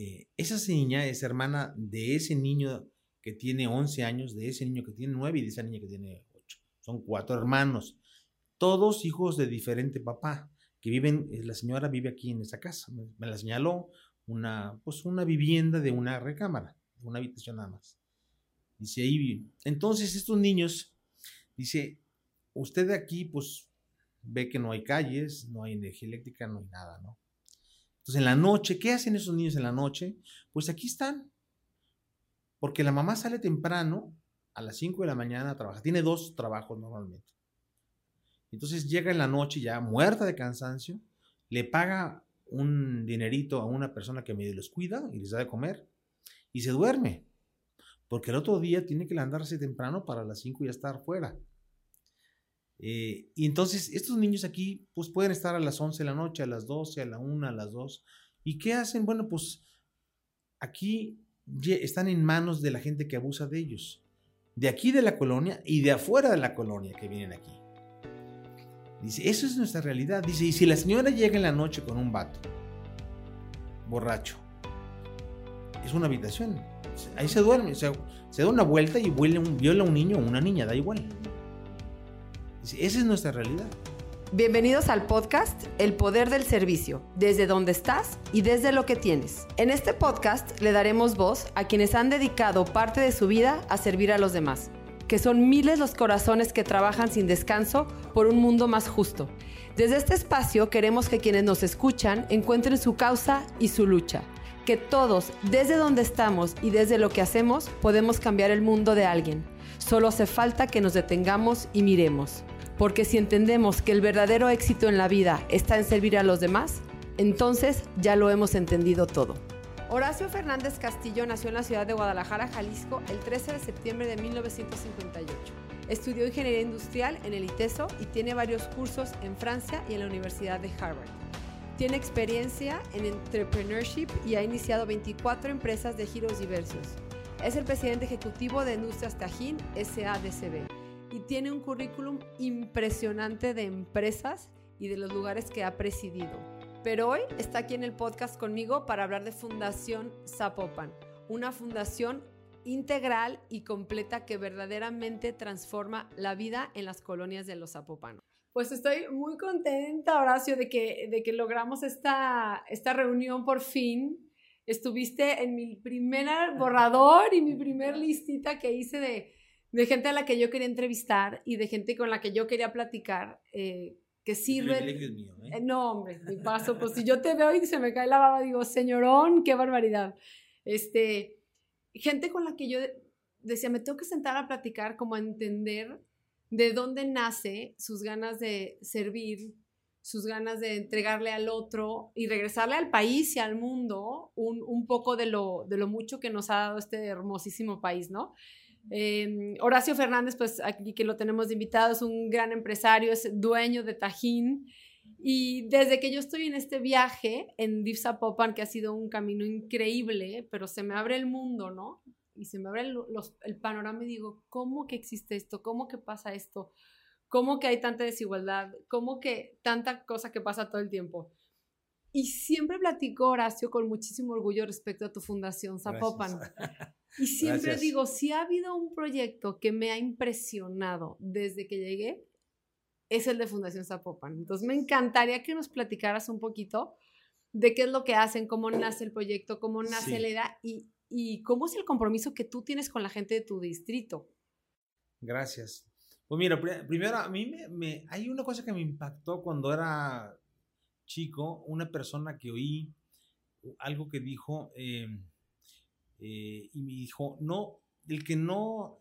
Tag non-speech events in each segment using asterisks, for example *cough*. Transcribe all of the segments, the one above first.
eh, esa niña es hermana de ese niño que tiene 11 años, de ese niño que tiene 9 y de esa niña que tiene 8. Son cuatro hermanos, todos hijos de diferente papá, que viven, la señora vive aquí en esa casa, me, la señaló, una, pues una vivienda de una recámara, una habitación nada más. Dice ahí, entonces estos niños, dice, usted de aquí, pues ve que no hay calles, no hay energía eléctrica, no hay nada, ¿no? Entonces en la noche, ¿qué hacen esos niños en la noche? Pues aquí están. Porque la mamá sale temprano, a las 5 de la mañana a trabajar. Tiene dos trabajos normalmente. Entonces llega en la noche ya muerta de cansancio, le paga un dinerito a una persona que medio los cuida y les da de comer y se duerme. Porque el otro día tiene que levantarse temprano para las 5 ya estar fuera. Eh, y entonces estos niños aquí pues pueden estar a las 11 de la noche, a las 12, a la 1, a las 2. ¿Y qué hacen? Bueno, pues aquí están en manos de la gente que abusa de ellos. De aquí de la colonia y de afuera de la colonia que vienen aquí. Dice, eso es nuestra realidad. Dice, y si la señora llega en la noche con un vato, borracho, es una habitación. Ahí se duerme, se da una vuelta y viola a un niño o una niña, da igual. Esa es nuestra realidad. Bienvenidos al podcast El Poder del Servicio, desde donde estás y desde lo que tienes. En este podcast le daremos voz a quienes han dedicado parte de su vida a servir a los demás, que son miles los corazones que trabajan sin descanso por un mundo más justo. Desde este espacio queremos que quienes nos escuchan encuentren su causa y su lucha, que todos, desde donde estamos y desde lo que hacemos, podemos cambiar el mundo de alguien. Solo hace falta que nos detengamos y miremos porque si entendemos que el verdadero éxito en la vida está en servir a los demás, entonces ya lo hemos entendido todo. Horacio Fernández Castillo nació en la ciudad de Guadalajara, Jalisco, el 13 de septiembre de 1958. Estudió ingeniería industrial en el ITESO y tiene varios cursos en Francia y en la Universidad de Harvard. Tiene experiencia en entrepreneurship y ha iniciado 24 empresas de giros diversos. Es el presidente ejecutivo de Industrias Tajín SADCB y tiene un currículum impresionante de empresas y de los lugares que ha presidido. Pero hoy está aquí en el podcast conmigo para hablar de Fundación Zapopan, una fundación integral y completa que verdaderamente transforma la vida en las colonias de los zapopanos. Pues estoy muy contenta, Horacio, de que, de que logramos esta, esta reunión por fin. Estuviste en mi primer borrador y mi primer listita que hice de, de gente a la que yo quería entrevistar y de gente con la que yo quería platicar, eh, que sirve... mío, ¿eh? ¿eh? no, hombre, mi paso, pues si yo te veo y se me cae la baba, digo, señorón, qué barbaridad. Este, gente con la que yo decía, me tengo que sentar a platicar, como a entender de dónde nace sus ganas de servir, sus ganas de entregarle al otro y regresarle al país y al mundo un, un poco de lo, de lo mucho que nos ha dado este hermosísimo país, ¿no? Em, Horacio Fernández, pues aquí que lo tenemos de invitado, es un gran empresario, es dueño de Tajín. Y desde que yo estoy en este viaje en Div Popan, que ha sido un camino increíble, pero se me abre el mundo, ¿no? Y se me abre el, el panorama y digo, ¿cómo que existe esto? ¿Cómo que pasa esto? ¿Cómo que hay tanta desigualdad? ¿Cómo que tanta cosa que pasa todo el tiempo? Y siempre platico, Horacio, con muchísimo orgullo respecto a tu fundación Zapopan. *laughs* Y siempre digo, si ha habido un proyecto que me ha impresionado desde que llegué, es el de Fundación Zapopan. Entonces me encantaría que nos platicaras un poquito de qué es lo que hacen, cómo nace el proyecto, cómo nace la idea y, y cómo es el compromiso que tú tienes con la gente de tu distrito. Gracias. Pues mira, primero a mí me, hay una cosa que me impactó cuando era chico, una persona que oí algo que dijo, em, eh, y me dijo, no, el que no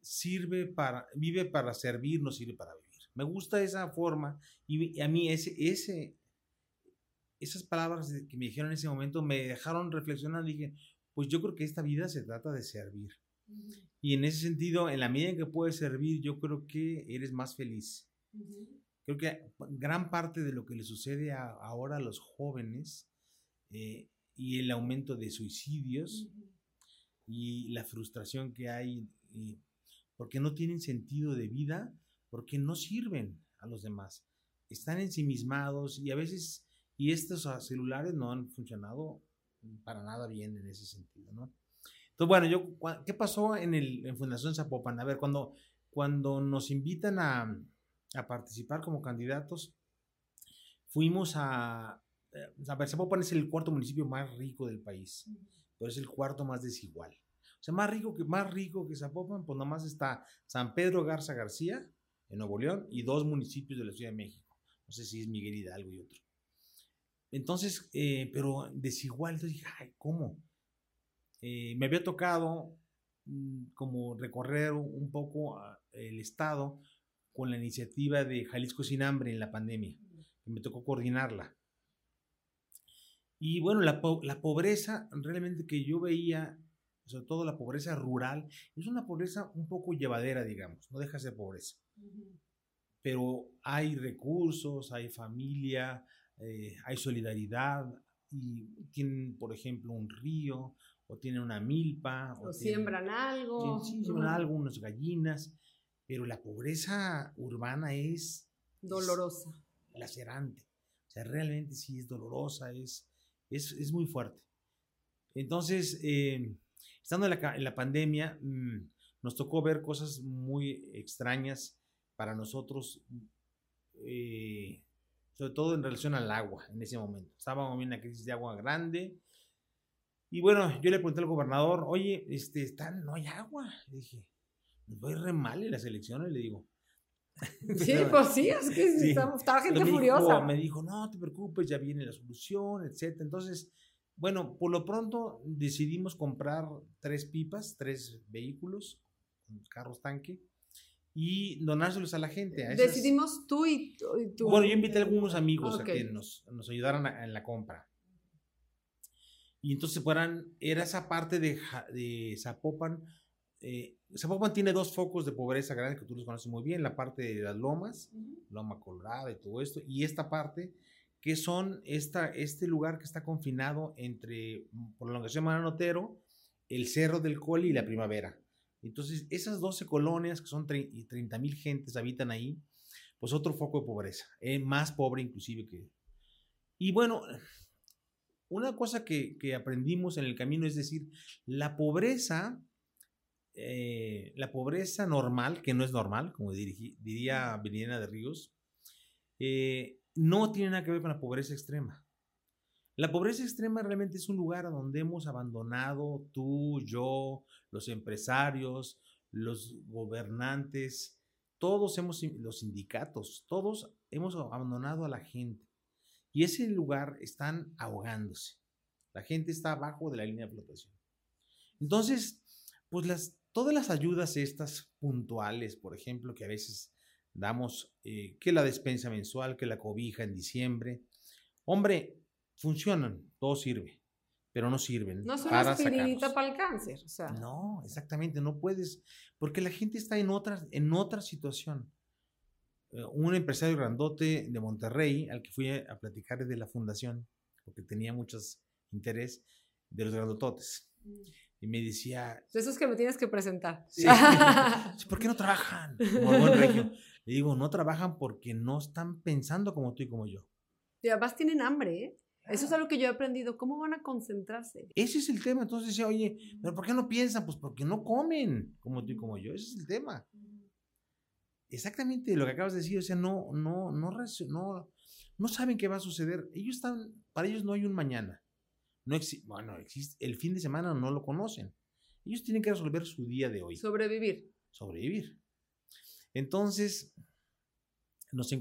sirve para, vive para servir, no sirve para vivir. Me gusta esa forma y a mí ese, ese, esas palabras que me dijeron en ese momento me dejaron reflexionar. Dije, pues yo creo que esta vida se trata de servir. Y en ese sentido, en la medida en que puedes servir, yo creo que eres más feliz. Creo que gran parte de lo que le sucede ahora a los jóvenes eh, y el aumento de suicidios y la frustración que hay eh, porque no tienen sentido de vida, porque no sirven a los demás. Están ensimismados y a veces, y estos celulares no han funcionado para nada bien en ese sentido, ¿no? Entonces, bueno, yo, ¿qué pasó en, el, en Fundación Zapopan? A ver, cuando, cuando nos invitan a, a participar como candidatos, fuimos a, a ver, Zapopan es el cuarto municipio más rico del país, pero es el cuarto más desigual. O sea, más rico que, más rico que Zapopan, pues nomás está San Pedro Garza García, en Nuevo León, y dos municipios de la Ciudad de México. No sé si es Miguel Hidalgo y otro. Entonces, eh, pero desigual, entonces dije, ay, ¿cómo? Eh, me había tocado mm, como recorrer un poco ah, el estado con la iniciativa de Jalisco sin hambre en la pandemia. Me tocó coordinarla. Y bueno, la, la pobreza realmente que yo veía, sobre todo la pobreza rural, es una pobreza un poco llevadera, digamos, no deja de ser pobreza. Pero hay recursos, hay familia, eh, hay solidaridad y tienen, por ejemplo, un río o tienen una milpa. O, siembran algo. Sí, siembran algo, unas gallinas, pero la pobreza urbana es... Dolorosa. lacerante. O sea, realmente sí es dolorosa, es, es, muy fuerte. Entonces, eh, estando en la, en la pandemia, mm, nos tocó ver cosas muy extrañas para nosotros. Eh, sobre todo en relación al agua en ese momento. Estábamos en una crisis de agua grande. Y bueno, yo le pregunté al gobernador, oye, este, está, no hay agua. Le dije, nos va a ir re mal en las elecciones, le digo. *laughs* Sí, pues sí, es que estaba gente furiosa. me dijo, no te preocupes, ya viene la solución, etc. Entonces, bueno, por lo pronto decidimos comprar tres pipas, tres vehículos, carros tanque, y donárselos a la gente. Decidimos tú y, tú. Bueno, yo invité a algunos amigos a que nos, nos ayudaran en la compra. Y entonces fueran, era esa parte de, de Zapopan. Eh, Zapopan tiene dos focos de pobreza grande que tú los conoces muy bien, la parte de las lomas, Loma Colorada y todo esto, y esta parte que son esta, este lugar que está confinado entre, por la longitud de Otero, el Cerro del Coli y la Primavera. Entonces, esas 12 colonias, que son 30 mil gentes, habitan ahí, pues otro foco de pobreza, eh, más pobre inclusive que... Y bueno, una cosa que, aprendimos en el camino es decir, la pobreza, eh, la pobreza normal, que no es normal, como diría Viliana de Ríos, eh, no tiene nada que ver con la pobreza extrema. La pobreza extrema realmente es un lugar a donde hemos abandonado tú, yo, los empresarios, los gobernantes, todos hemos, los sindicatos, todos hemos abandonado a la gente. Y ese lugar están ahogándose. La gente está abajo de la línea de flotación. Entonces, pues las, todas las ayudas estas puntuales, por ejemplo, que a veces damos, eh, que la despensa mensual, que la cobija en diciembre, hombre, funcionan, todo sirve, pero no sirven. No es una aspirinita para el cáncer. O sea. No, exactamente, no puedes, porque la gente está en otra, en otra situación. Eh, un empresario grandote de Monterrey, al que fui a, platicar de la fundación, porque tenía muchos interés, de los grandototes. Mm. Y me decía... De esos que me tienes que presentar. Sí. *laughs* ¿Por qué no trabajan? Como buen regio. Le digo, no trabajan porque no están pensando como tú y como yo. Y además tienen hambre, ¿eh? Eso es algo que yo he aprendido. ¿Cómo van a concentrarse? Ese es el tema. Entonces decía, oye, ¿pero por qué no piensan? Pues porque no comen como tú y como yo. Ese es el tema. Exactamente lo que acabas de decir. O sea, no, no, no, no, no saben qué va a suceder. Ellos están, para ellos no hay un mañana. No existe, bueno, existe, el fin de semana no lo conocen. Ellos tienen que resolver su día de hoy. Sobrevivir. Sobrevivir. Entonces, nos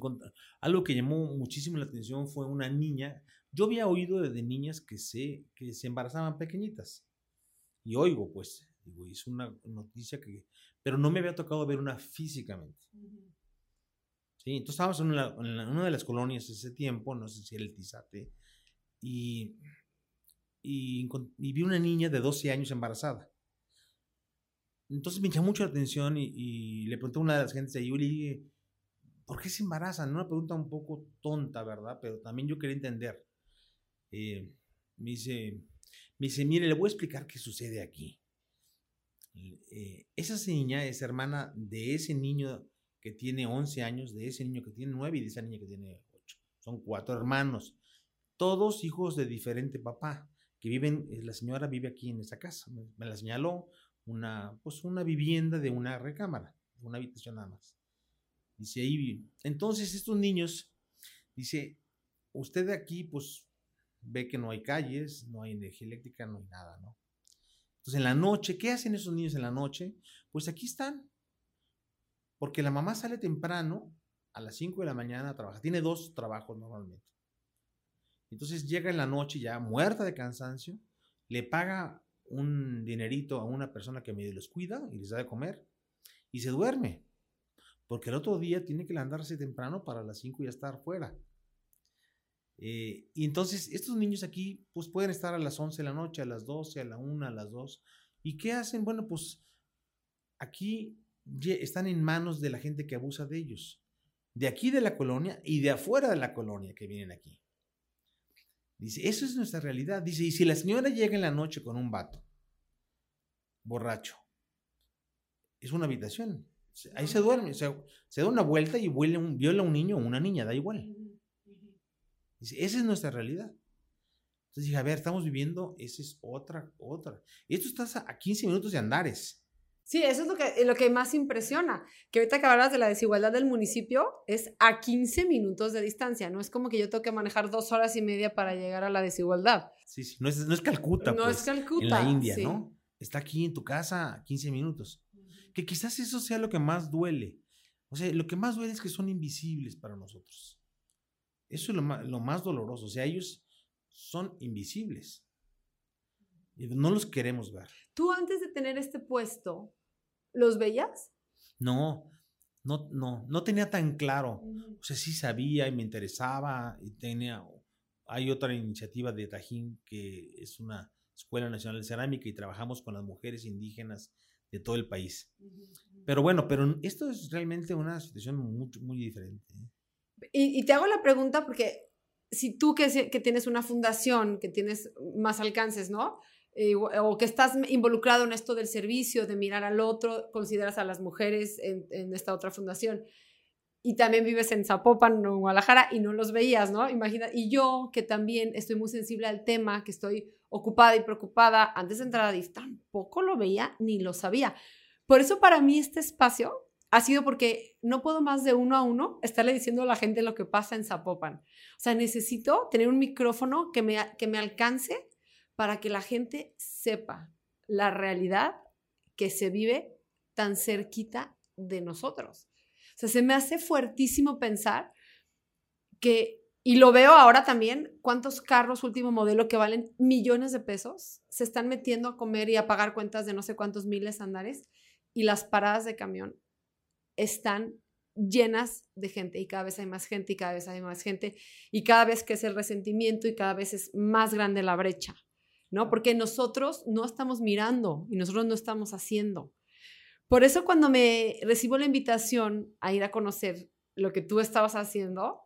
algo que llamó muchísimo la atención fue una niña yo había oído de, niñas que se, que se embarazaban pequeñitas. Y oigo, pues, digo, es una noticia que... Pero no me había tocado ver una físicamente. Sí, entonces estábamos en una, de las colonias ese tiempo, no sé si era el Tizate, y, y, vi una niña de 12 años embarazada. Entonces me llamó mucho la atención y, le pregunté a una de las gentes de ahí, y ¿por qué se embarazan? Una pregunta un poco tonta, ¿verdad? Pero también yo quería entender. Eh, me, dice, me dice, mire, le voy a explicar qué sucede aquí. Eh, esa niña es hermana de ese niño que tiene 11 años, de ese niño que tiene 9 y de esa niña que tiene 8. Son cuatro hermanos, todos hijos de diferente papá, que viven, eh, la señora vive aquí en esta casa. Me, la señaló una, pues una vivienda de una recámara, una habitación nada más. Dice ahí, entonces estos niños, dice, usted de aquí, pues ve que no hay calles, no hay energía eléctrica, no hay nada, ¿no? Entonces en la noche, ¿qué hacen esos niños en la noche? Pues aquí están. Porque la mamá sale temprano, a las 5 de la mañana a trabajar. Tiene dos trabajos normalmente. Entonces llega en la noche ya muerta de cansancio, le paga un dinerito a una persona que medio los cuida y les da de comer y se duerme. Porque el otro día tiene que levantarse temprano para las 5 ya estar fuera. Eh, y entonces estos niños aquí pues pueden estar a las 11 de la noche, a las 12, a la 1, a las 2. ¿Y qué hacen? Bueno, pues aquí están en manos de la gente que abusa de ellos. De aquí de la colonia y de afuera de la colonia que vienen aquí. Dice, eso es nuestra realidad. Dice, y si la señora llega en la noche con un vato, borracho, es una habitación. Ahí se duerme, se, se da una vuelta y un, viola a un niño o una niña, da igual. Dice, esa es nuestra realidad. Entonces dije, a ver, estamos viviendo, esa es otra, otra. Esto está a 15 minutos de Andares. Sí, eso es lo que, lo que más impresiona, que ahorita que hablas de la desigualdad del municipio, es a 15 minutos de distancia, no es como que yo tengo que manejar dos horas y media para llegar a la desigualdad. Sí, sí, no es, no es Calcuta, no pues, es Calcuta, en la India, ¿no? Está aquí en tu casa a 15 minutos. Que quizás eso sea lo que más duele. O sea, lo que más duele es que son invisibles para nosotros. Eso es lo más, lo más doloroso. O sea, ellos son invisibles. No los queremos ver. Tú antes de tener este puesto, ¿Los veías? No, no, no, no tenía tan claro. O sea, sí sabía y me interesaba y tenía, hay otra iniciativa de Tajín que es una Escuela Nacional de Cerámica y trabajamos con las mujeres indígenas de todo el país. Pero bueno, pero esto es realmente una situación muy, muy diferente. ¿eh? Y, y, te hago la pregunta porque si tú que, que tienes una fundación, que tienes más alcances, ¿no? Eh, o que estás involucrado en esto del servicio, de mirar al otro, consideras a las mujeres en, esta otra fundación y también vives en Zapopan o en Guadalajara y no los veías, ¿no? Imagina, y yo que también estoy muy sensible al tema, que estoy ocupada y preocupada, antes de entrar a DIF tampoco lo veía ni lo sabía. Por eso para mí este espacio ha sido porque no puedo más de uno a uno estarle diciendo a la gente lo que pasa en Zapopan. O sea, necesito tener un micrófono que me, que me alcance para que la gente sepa la realidad que se vive tan cerquita de nosotros. O sea, se me hace fuertísimo pensar que, y lo veo ahora también, cuántos carros último modelo que valen millones de pesos se están metiendo a comer y a pagar cuentas de no sé cuántos miles andares y las paradas de camión están llenas de gente y cada vez hay más gente y cada vez hay más gente y cada vez que es el resentimiento y cada vez es más grande la brecha. ¿No? Porque nosotros no estamos mirando y nosotros no estamos haciendo. Por eso cuando me recibo la invitación a ir a conocer lo que tú estabas haciendo,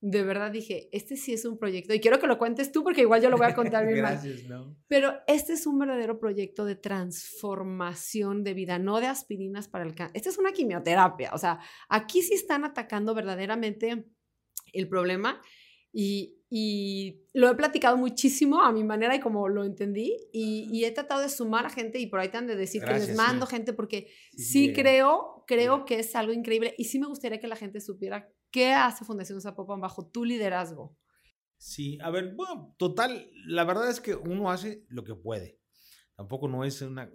de verdad dije, este sí es un proyecto, y quiero que lo cuentes tú porque igual yo lo voy a contar bien *laughs* Gracias, ¿no? Pero este es un verdadero proyecto de transformación de vida, no de aspirinas para el cáncer. Esta es una quimioterapia, o sea, aquí sí están atacando verdaderamente el problema y, y lo he platicado muchísimo a mi manera y como lo entendí y, he tratado de sumar a gente y por ahí te de decir que les mando gente porque sí, creo, creo que es algo increíble y sí me gustaría que la gente supiera qué hace Fundación Zapopan bajo tu liderazgo. Sí, a ver, bueno, total, la verdad es que uno hace lo que puede. Tampoco no es una...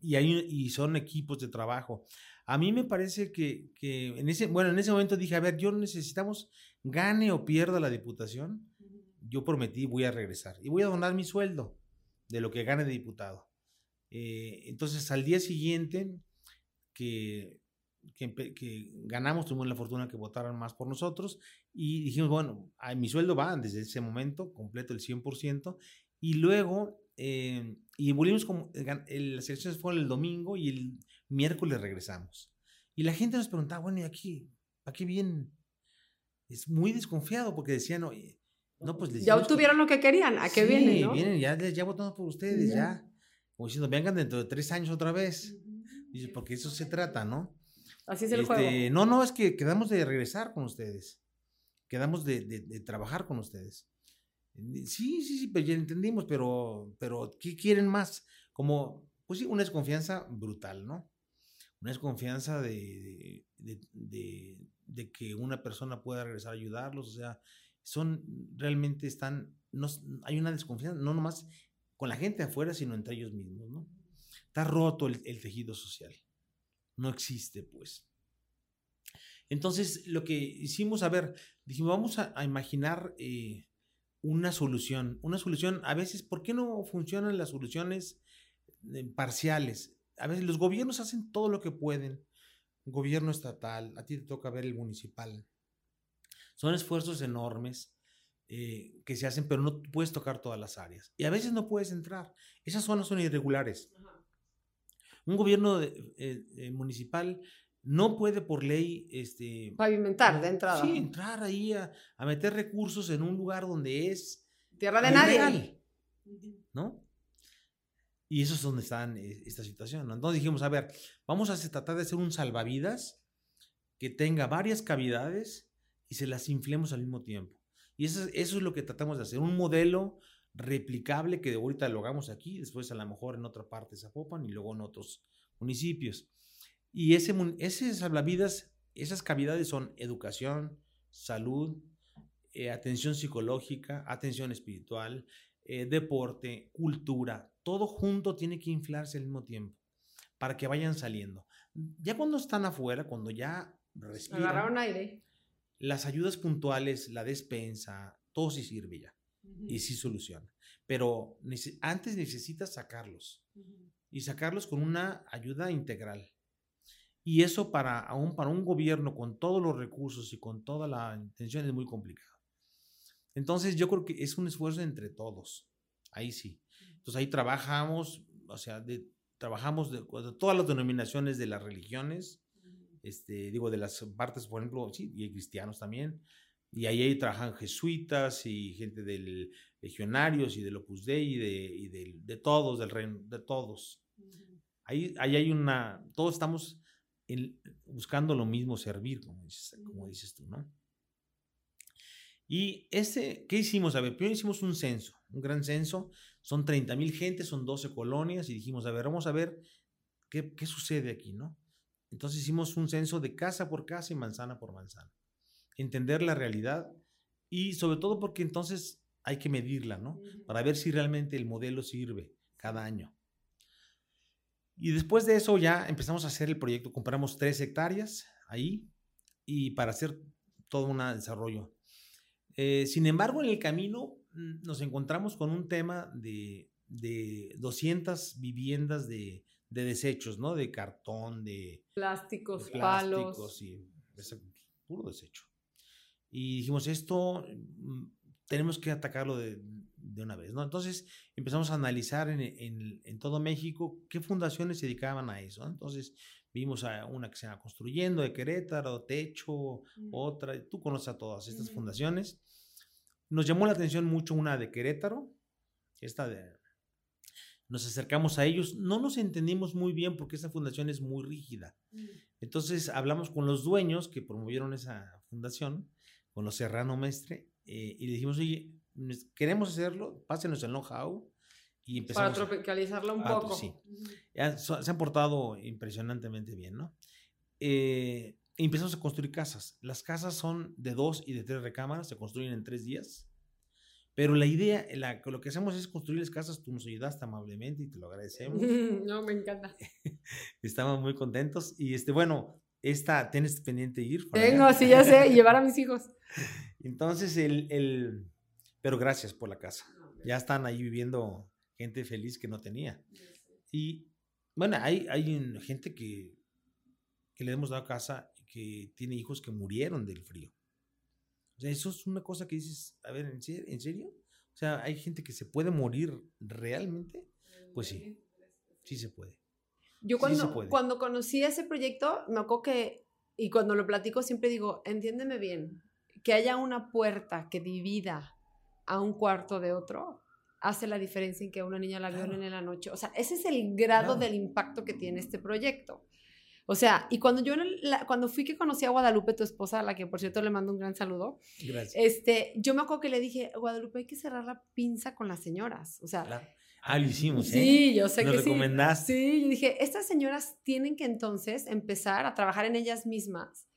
Y, hay, y son equipos de trabajo. A mí me parece que, que en ese, bueno, en ese momento dije, a ver, yo necesitamos, gane o pierda la diputación, yo prometí voy a regresar y voy a donar mi sueldo de lo que gane de diputado. Eh, entonces, al día siguiente que, que, ganamos, tuvimos la fortuna que votaran más por nosotros y dijimos, bueno, mi sueldo va desde ese momento, completo el 100%, y luego, eh, y volvimos como, las elecciones fueron el domingo y el miércoles regresamos. Y la gente nos preguntaba, bueno, ¿y aquí? ¿Para qué vienen? Es muy desconfiado porque decían, oye, no, pues Ya obtuvieron lo que querían, ¿a qué vienen? ¿no? vienen, ya, ya votamos por ustedes, ya. Como diciendo, vengan dentro de tres años otra vez. Dice, porque eso se trata, ¿no? Así es el juego. Este, no, no, es que quedamos de regresar con ustedes. Quedamos de, de, trabajar con ustedes. Sí, sí, sí, pero ya entendimos, pero, pero ¿qué quieren más? Como, pues sí, una desconfianza brutal, ¿no? Una desconfianza de, de, que una persona pueda regresar a ayudarlos, o sea, son, realmente están, no, hay una desconfianza, no nomás con la gente afuera, sino entre ellos mismos, ¿no? Está roto el, tejido social, no existe, pues. Entonces, lo que hicimos, a ver, dijimos, vamos a, imaginar eh, una solución, una solución, a veces, ¿por qué no funcionan las soluciones eh, parciales? A veces los gobiernos hacen todo lo que pueden, gobierno estatal, a ti te toca ver el municipal. Son esfuerzos enormes eh, que se hacen, pero no puedes tocar todas las áreas. Y a veces no puedes entrar. Esas zonas son irregulares. Un gobierno eh, municipal no puede por ley este pavimentar de entrada. Sí, entrar ahí a, meter recursos en un lugar donde es tierra de nadie. ¿No? Y eso es donde está eh, esta situación. ¿no? Entonces dijimos, a ver, vamos a tratar de hacer un salvavidas que tenga varias cavidades y se las inflemos al mismo tiempo. Y eso, eso es lo que tratamos de hacer, un modelo replicable que de ahorita lo hagamos aquí, después a lo mejor en otra parte de Zapopan y luego en otros municipios. Y ese, ese salvavidas, esas cavidades son educación, salud, eh, atención psicológica, atención espiritual, eh, deporte, cultura, todo junto tiene que inflarse al mismo tiempo para que vayan saliendo. Ya cuando están afuera, cuando ya respiran, agarraron aire, las ayudas puntuales, la despensa, todo sí sirve ya y sí soluciona. Pero antes necesitas sacarlos y sacarlos con una ayuda integral. Y eso para, aún para un gobierno con todos los recursos y con toda la intención es muy complicado. Entonces yo creo que es un esfuerzo entre todos. Ahí sí. Entonces ahí trabajamos, o sea, de, trabajamos de, todas las denominaciones de las religiones, este, digo, de las partes, por ejemplo, sí, y hay cristianos también. Y ahí, ahí trabajan jesuitas y gente del legionarios y del Opus Dei y de, y de, de todos, del reino, de todos. Ahí, ahí hay una, todos estamos buscando lo mismo, servir, como dices, como dices tú, ¿no? Y ese, ¿qué hicimos? A ver, primero hicimos un censo, un gran censo, son 30 mil gente, son 12 colonias, y dijimos, a ver, vamos a ver qué, qué sucede aquí, ¿no? Entonces hicimos un censo de casa por casa y manzana por manzana. Entender la realidad y sobre todo porque entonces hay que medirla, ¿no? Para ver si realmente el modelo sirve cada año. Y después de eso ya empezamos a hacer el proyecto. Compramos tres hectáreas ahí y para hacer todo un desarrollo. Eh, sin embargo, en el camino mm, nos encontramos con un tema de, de 200 viviendas de, de, desechos, ¿no? De cartón, de plásticos, palos. y puro desecho. Y dijimos, esto mm, tenemos que atacarlo de, de una vez, ¿no? Entonces empezamos a analizar en, en, en, todo México qué fundaciones se dedicaban a eso. Entonces vimos a una que se llama Construyendo de Querétaro, Techo, otra, tú conoces a todas estas fundaciones. Nos llamó la atención mucho una de Querétaro, esta de... Nos acercamos a ellos, no nos entendimos muy bien porque esta fundación es muy rígida. Entonces hablamos con los dueños que promovieron esa fundación, con los Serrano Mestre, eh, y le dijimos, oye, queremos hacerlo, pásenos el know-how y empezamos. Para tropicalizarlo un poco. Sí. se han portado impresionantemente bien, ¿no? Eh, empezamos a construir casas. Las casas son de dos y de tres recámaras, se construyen en tres días. Pero la idea, la, lo que hacemos es construir las casas, tú nos ayudaste amablemente y te lo agradecemos. *laughs* no, me encanta. *laughs* Estamos muy contentos. Y este, bueno, esta, tienes pendiente ir. Tengo, sí, ya sé, llevar a mis hijos. *laughs* Entonces, el, el, pero gracias por la casa. Ya están ahí viviendo gente feliz que no tenía. Y bueno, hay, hay gente que, que le hemos dado casa que tiene hijos que murieron del frío. O sea, eso es una cosa que dices, a ver, ¿en serio? ¿En serio? O sea, hay gente que se puede morir realmente. Pues sí, sí se puede. Yo cuando, cuando conocí ese proyecto, me acuerdo que, y cuando lo platico siempre digo, entiéndeme bien, que haya una puerta que divida a un cuarto de otro, hace la diferencia en que una niña la violen en la noche. O sea, ese es el grado del impacto que tiene este proyecto. O sea, y cuando yo, cuando fui que conocí a Guadalupe, tu esposa, a la que por cierto le mando un gran saludo, Gracias. este, yo me acuerdo que le dije, Guadalupe, hay que cerrar la pinza con las señoras. O sea, Claro. Ah, lo hicimos, ¿eh? Sí, yo sé Nos que sí. recomendaste. Sí, yo dije, estas señoras tienen que entonces empezar a trabajar en ellas mismas.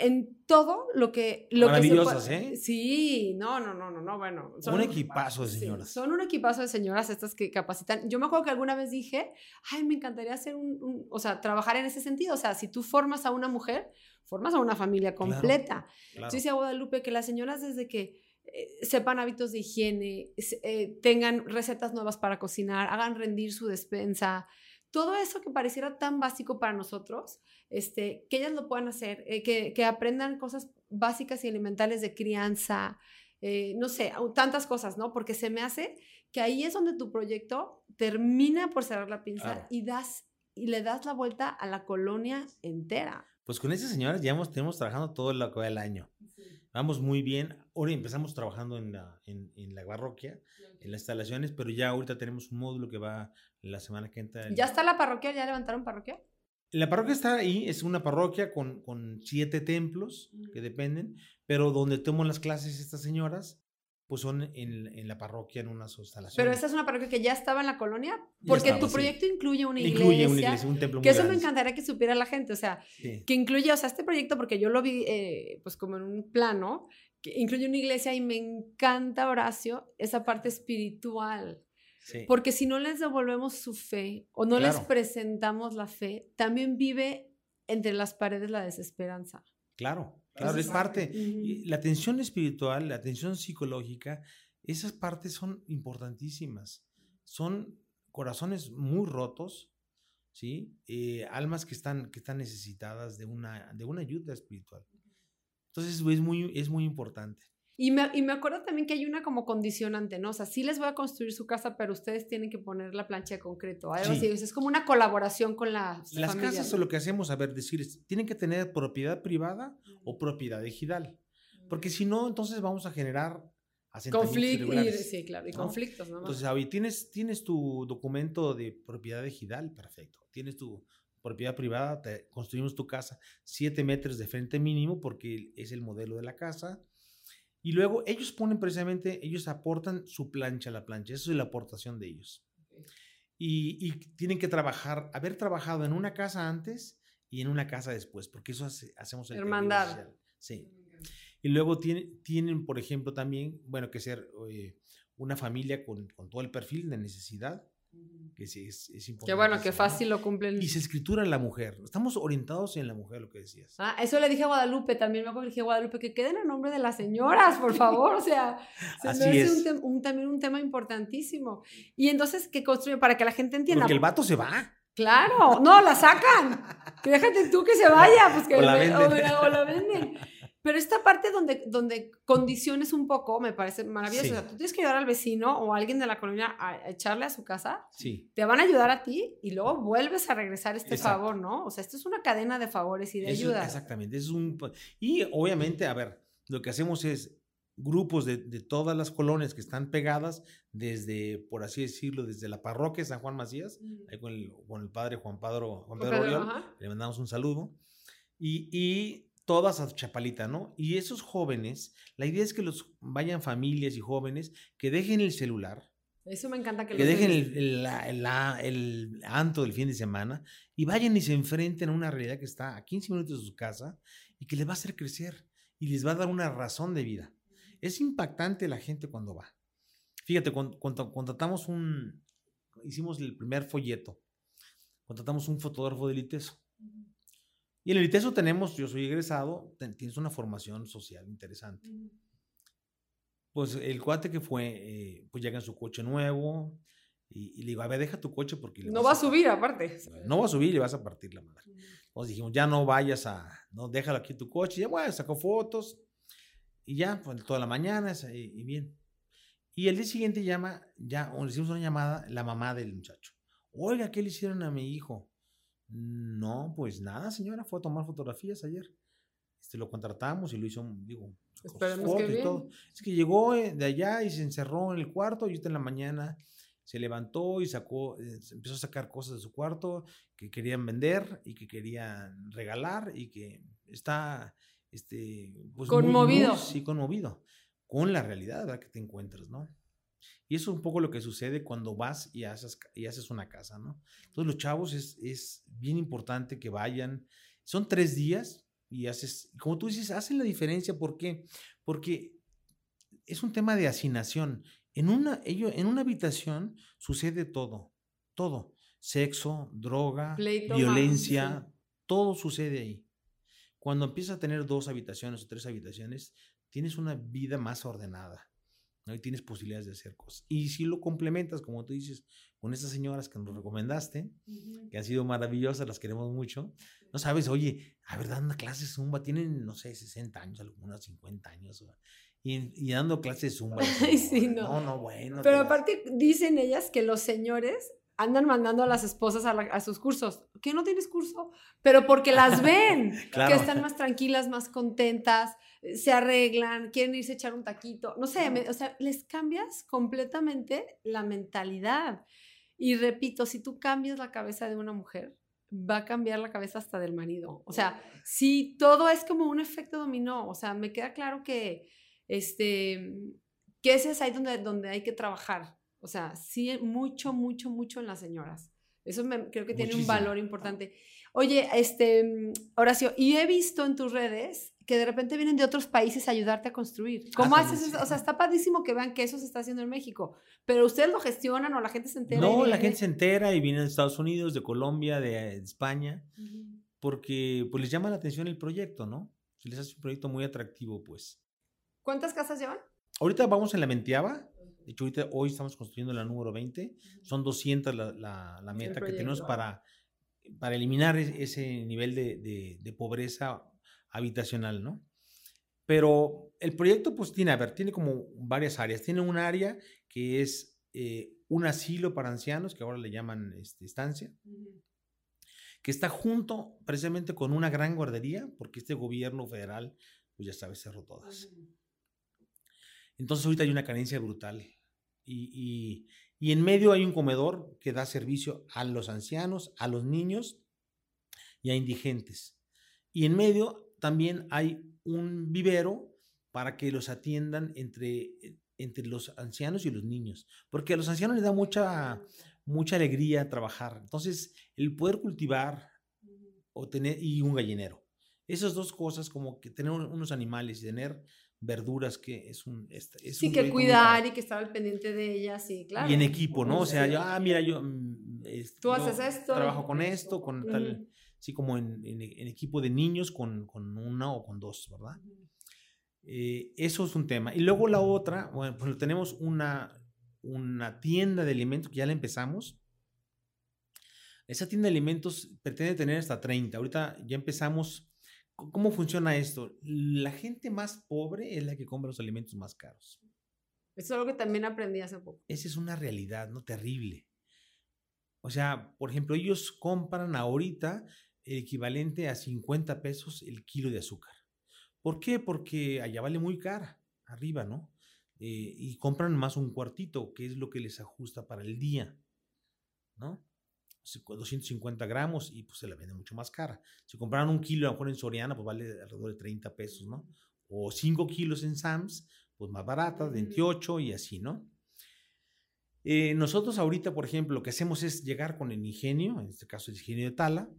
En todo lo que... Lo que se puede- ¿eh? Sí, no, no, no, no, no, bueno. Un equipazo de sí, señoras. son un equipazo de señoras estas que capacitan. Yo me acuerdo que alguna vez dije, ay, me encantaría hacer un, un- o sea, trabajar en ese sentido. O sea, si tú formas a una mujer, formas a una familia Claro, completa. Claro. Yo decía Guadalupe que las señoras desde que eh, sepan hábitos de higiene, eh, tengan recetas nuevas para cocinar, hagan rendir su despensa, todo eso que pareciera tan básico para nosotros, este, que ellas lo puedan hacer, eh, que, que aprendan cosas básicas y elementales de crianza, eh, no sé, tantas cosas, ¿no? Porque se me hace que ahí es donde tu proyecto termina por cerrar la pinza y das y le das la vuelta a la colonia entera. Pues con esas señoras ya hemos, tenemos trabajando todo el año. Vamos muy bien. Ahora empezamos trabajando en la, en, en la parroquia, en las instalaciones, pero ya ahorita tenemos un módulo que va la semana que entra. ¿Ya está la parroquia? ¿Ya levantaron parroquia? La parroquia está ahí, es una parroquia con, con siete templos que dependen, pero donde toman las clases estas señoras, pues son en, en la parroquia, en unas instalaciones. Pero esta es una parroquia que ya estaba en la colonia, porque estaba, tu sí. proyecto incluye una iglesia. Incluye una iglesia, un templo Que muy eso me grande. encantaría que supiera la gente, o sea, Sí. que incluye, o sea, este proyecto, porque yo lo vi, eh, pues como en un plano, que incluye una iglesia y me encanta, Horacio, esa parte espiritual. sí. Porque si no les devolvemos su fe o no les Claro. presentamos la fe, también vive entre las paredes la desesperanza. Claro, claro, es parte. Y La atención espiritual, la atención psicológica, esas partes son importantísimas. Son corazones muy rotos, ¿sí? Eh, almas que están, que están necesitadas de una, de una ayuda espiritual. Entonces es muy, es muy importante. Y me, y me acuerdo también que hay una como condicionante, ¿no? O sea, sí les voy a construir su casa, pero ustedes tienen que poner la plancha de concreto. Algo Sí. así. O es como una colaboración con la Las familia, casas, ¿no? lo que hacemos, a ver, decir, tienen que tener propiedad privada o propiedad ejidal. Porque si no, entonces vamos a generar Conflictos, sí, claro, y ¿no? conflictos, ¿no? Entonces, Avi, ¿tienes, tienes tu documento de propiedad ejidal, perfecto. Tienes tu propiedad privada, te construimos tu casa, siete metros de frente mínimo, porque es el modelo de la casa. Y luego ellos ponen precisamente, ellos aportan su plancha a la plancha, eso es la aportación de ellos. Y, y tienen que trabajar, haber trabajado en una casa antes y en una casa después, porque eso hace- hacemos el Hermandad. social. Sí. Y luego tienen, tienen, por ejemplo, también, bueno, que ser eh, una familia con, con todo el perfil de necesidad, que sí es, es importante. Qué bueno, qué fácil lo cumplen. Y se escritura la mujer. Estamos orientados en la mujer, lo que decías. Ah, eso le dije a Guadalupe también, me acuerdo que le dije a Guadalupe que queden a nombre de las señoras, por favor, o sea, *laughs* se Así me hace es. un, tem- un- también un tema importantísimo. Y entonces, ¿qué construyen? Para que la gente entienda. Porque el vato se va. Claro, no, la sacan. Que déjate tú que se vaya, pues que *laughs* O la venden. o o la venden. Pero esta parte donde, donde condiciones un poco me parece maravilloso. Sí. O sea, tú tienes que ayudar al vecino o a alguien de la colonia a, echarle a su casa, Sí. te van a ayudar a ti y luego vuelves a regresar este Exacto. favor, ¿no? O sea, esto es una cadena de favores y de Eso- ayuda. exactamente. Es un, y obviamente, a ver, lo que hacemos es grupos de, de todas las colonias que están pegadas, desde, por así decirlo, desde la parroquia de San Juan Macías, ahí con el, con el padre Juan, Padro, Juan Pedro Pedro, Oriol, le mandamos un saludo, y, y todas a Chapalita, ¿no? Y esos jóvenes, la idea es que los vayan familias y jóvenes que dejen el celular, Eso me encanta que, que lo dejen digas. el, el, la- el, la- el anto del fin de semana y vayan y se enfrenten a una realidad que está a 15 minutos de su casa y que les va a hacer crecer y les va a dar una razón de vida. Es impactante la gente cuando va. Fíjate, cuando, cuando contratamos un, hicimos el primer folleto, contratamos un fotógrafo del ITESO. Y en el ITESO tenemos, yo soy egresado, ten- tienes una formación social interesante. Pues el cuate que fue, eh, pues llega en su coche nuevo y, y le digo, a ver, deja tu coche porque... le No va a subir, aparte. No va a subir y le vas a partir la madre. Entonces dijimos, ya no vayas a, no, déjalo aquí tu coche. Y ya, bueno, sacó fotos y ya, pues toda la mañana y, y bien. Y el día siguiente llama, ya, o le hicimos una llamada, la mamá del muchacho. Oiga, ¿qué le hicieron a mi hijo? No, pues nada, señora, fue a tomar fotografías ayer. Este, lo contratamos y lo hizo, digo, Esperemos que y todo. Es que llegó eh, de allá y se encerró en el cuarto y ahorita en la mañana se levantó y sacó, eh, empezó a sacar cosas de su cuarto que querían vender y que querían regalar y que está este, pues conmovido. sí, conmovido con la realidad ¿verdad? que te encuentras, ¿no? Y eso es un poco lo que sucede cuando vas y haces, y haces una casa, ¿no? Entonces los chavos es, es bien importante que vayan. Son tres días y haces, como tú dices, hacen la diferencia. ¿Por qué? Porque es un tema de hacinación. En una, ello, en una habitación sucede todo, todo. Sexo, droga, violencia, todo sucede ahí. Cuando empiezas a tener dos habitaciones o tres habitaciones, tienes una vida más ordenada. ¿No? Y tienes posibilidades de hacer cosas. Y si lo complementas, como tú dices, con estas señoras que nos recomendaste, que han sido maravillosas, las queremos mucho, no sabes, oye, a ver, dan una clase de Zumba, tienen, no sé, 60 años, algunas 50 años. Y, dando clases de zumba. *laughs* sí, no. no, bueno. Pero aparte dicen ellas que los señores andan mandando a las esposas a, sus cursos. ¿Qué no tienes curso? Pero porque las *laughs* ven, que están más tranquilas, más contentas, eh, se arreglan, quieren irse a echar un taquito. No sé, o sea, les cambias completamente la mentalidad. Y repito, si tú cambias la cabeza de una mujer, va a cambiar la cabeza hasta del marido. O sea, si todo es como un efecto dominó, o sea, me queda claro que este, que ese es ahí donde, donde hay que trabajar. O sea, sí, mucho, mucho, mucho en las señoras. Eso creo que tiene un valor importante. Oye, este, Horacio, y he visto en tus redes que de repente vienen de otros países a ayudarte a construir. ¿Cómo ah, haces eso? O sea, está padrísimo que vean que eso se está haciendo en México, pero ustedes lo gestionan o la gente se entera. No, la gente se entera y vienen de Estados Unidos, de Colombia, de, España, porque pues les llama la atención el proyecto, ¿no? Se les hace un proyecto muy atractivo, pues. ¿Cuántas casas llevan? Ahorita vamos en la Mentiaba. De hecho, ahorita, hoy estamos construyendo la número 20. Son 200 la, la, meta que tenemos para, para eliminar e, ese nivel de, de, pobreza habitacional, ¿no? Pero el proyecto, pues tiene, a ver, tiene como varias áreas. Tiene un área que es eh, un asilo para ancianos, que ahora le llaman este, estancia, que está junto precisamente con una gran guardería, porque este gobierno federal, pues ya sabes, cerró todas. Entonces ahorita hay una carencia brutal. Y, en medio hay un comedor que da servicio a los ancianos, a los niños y a indigentes. Y en medio también hay un vivero para que los atiendan entre, entre los ancianos y los niños. Porque a los ancianos les da mucha, mucha alegría trabajar. Entonces, el poder cultivar o tener, y un gallinero. Esas dos cosas, como que tener unos animales y tener verduras que es un... Es, sí, que cuidar y que estar al pendiente de ellas, sí, claro. Y en equipo, ¿no? O sea, yo, ah, mira, yo... Mm, Tú haces esto. Trabajo con esto, con tal... Sí, como en, en, equipo de niños con, con, una o con dos, ¿verdad? Eh, eso es un tema. Y luego la otra, bueno, pues tenemos una, una tienda de alimentos que ya la empezamos. Esa tienda de alimentos pretende tener hasta 30. Ahorita ya empezamos ¿Cómo funciona esto? La gente más pobre es la que compra los alimentos más caros. Eso es algo que también aprendí hace poco. Esa es una realidad, ¿no? Terrible. O sea, por ejemplo, ellos compran ahorita el equivalente a 50 pesos el kilo de azúcar. ¿Por qué? Porque allá vale muy cara, arriba, ¿no? Eh, y compran más un cuartito, que es lo que les ajusta para el día, ¿no? 250 gramos y pues se la vende mucho más cara. Si compraran un kilo a lo mejor en Soriana, pues vale alrededor de 30 pesos, ¿no? O 5 kilos en Sams, pues más barata, 28 y así, ¿no? Eh, nosotros ahorita, por ejemplo, lo que hacemos es llegar con el ingenio, en este caso el ingenio de Tala,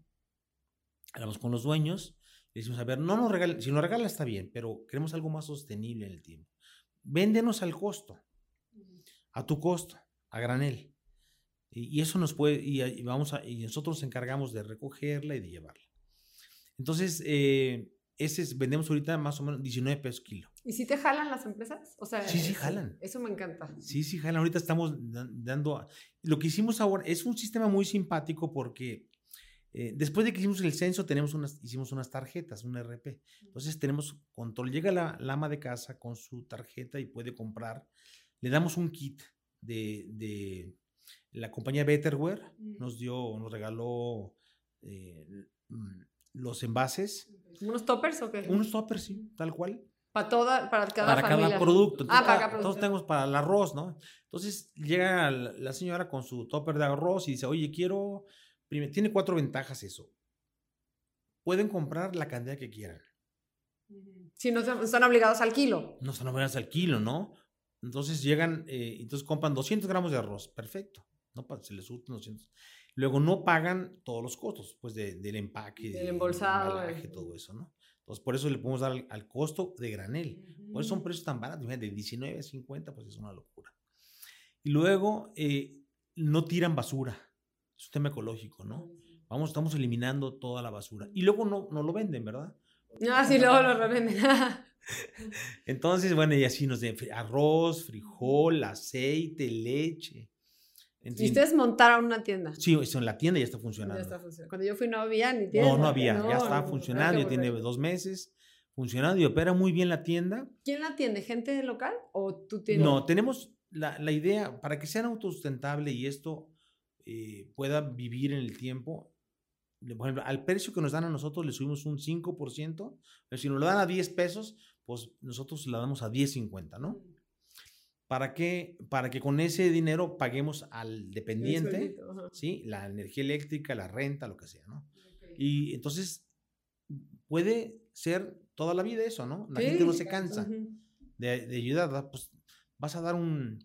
hablamos con los dueños, le decimos, a ver, no nos regala, si nos regala está bien, pero queremos algo más sostenible en el tiempo. Véndenos al costo, a tu costo, a granel. Y, eso nos puede, y, vamos a, y nosotros nos encargamos de recogerla y de llevarla. Entonces, eh, ese es, vendemos ahorita más o menos 19 pesos kilo. ¿Y si te jalan las empresas? O sea, sí, sí, jalan. Eso me encanta. Sí, sí, jalan. Ahorita estamos dando, lo que hicimos ahora es un sistema muy simpático porque eh, después de que hicimos el censo, tenemos unas, hicimos unas tarjetas, un RP. Entonces tenemos control. Llega la, la ama de casa con su tarjeta y puede comprar. Le damos un kit de, de la compañía Betterware nos dio, nos regaló eh, mm, los envases. ¿Unos toppers o qué? Unos toppers, sí, tal cual. Para toda, para cada para familia. cada producto. Ah, Entonces, para cada- cada todos producto. tenemos para el arroz, ¿no? Entonces llega la señora con su topper de arroz y dice, oye, quiero, tiene cuatro ventajas eso. Pueden comprar la cantidad que quieran. Si no están obligados al kilo. No son obligadas al kilo, ¿no? Entonces llegan, eh, entonces compran 200 gramos de arroz, perfecto. ¿no? Se les surten 200. Luego no pagan todos los costos, pues de- del empaque, Del del embolsado, embalaje, eh. todo eso, ¿no? Entonces por eso le podemos dar al, al costo de granel. Por eso son precios tan baratos, de 19 a 50, pues es una locura. Y luego eh, no tiran basura, es un tema ecológico, ¿no? Vamos, estamos eliminando toda la basura. Y luego no, no lo venden, ¿verdad? Ah, sí, luego lo revenden. *laughs* *laughs* Entonces, bueno, y así nos den fri- arroz, frijol, aceite, leche. En y ustedes montaron una tienda. Sí, eso en la tienda ya está Ya funcionando. está funcionando. Cuando yo fui no había ni tienda. no, no había, No, ya está no, funcionando, ya tiene dos meses funcionando y opera muy bien la tienda. ¿Quién la atiende? ¿Gente local o tú tienes? No, tenemos la, la idea, para que sean autosustentable y esto eh, pueda vivir en el tiempo, por ejemplo, al precio que nos dan a nosotros le subimos un 5%, pero si nos lo dan a 10 pesos, pues nosotros la damos a 10.50, ¿no? ¿Para qué? Para que con ese dinero paguemos al dependiente. ¿sí? La energía eléctrica, la renta, lo que sea, ¿no? Y entonces puede ser toda la vida eso, ¿no? La gente no Sí, se cansa de, de ayudar, pues vas a dar un...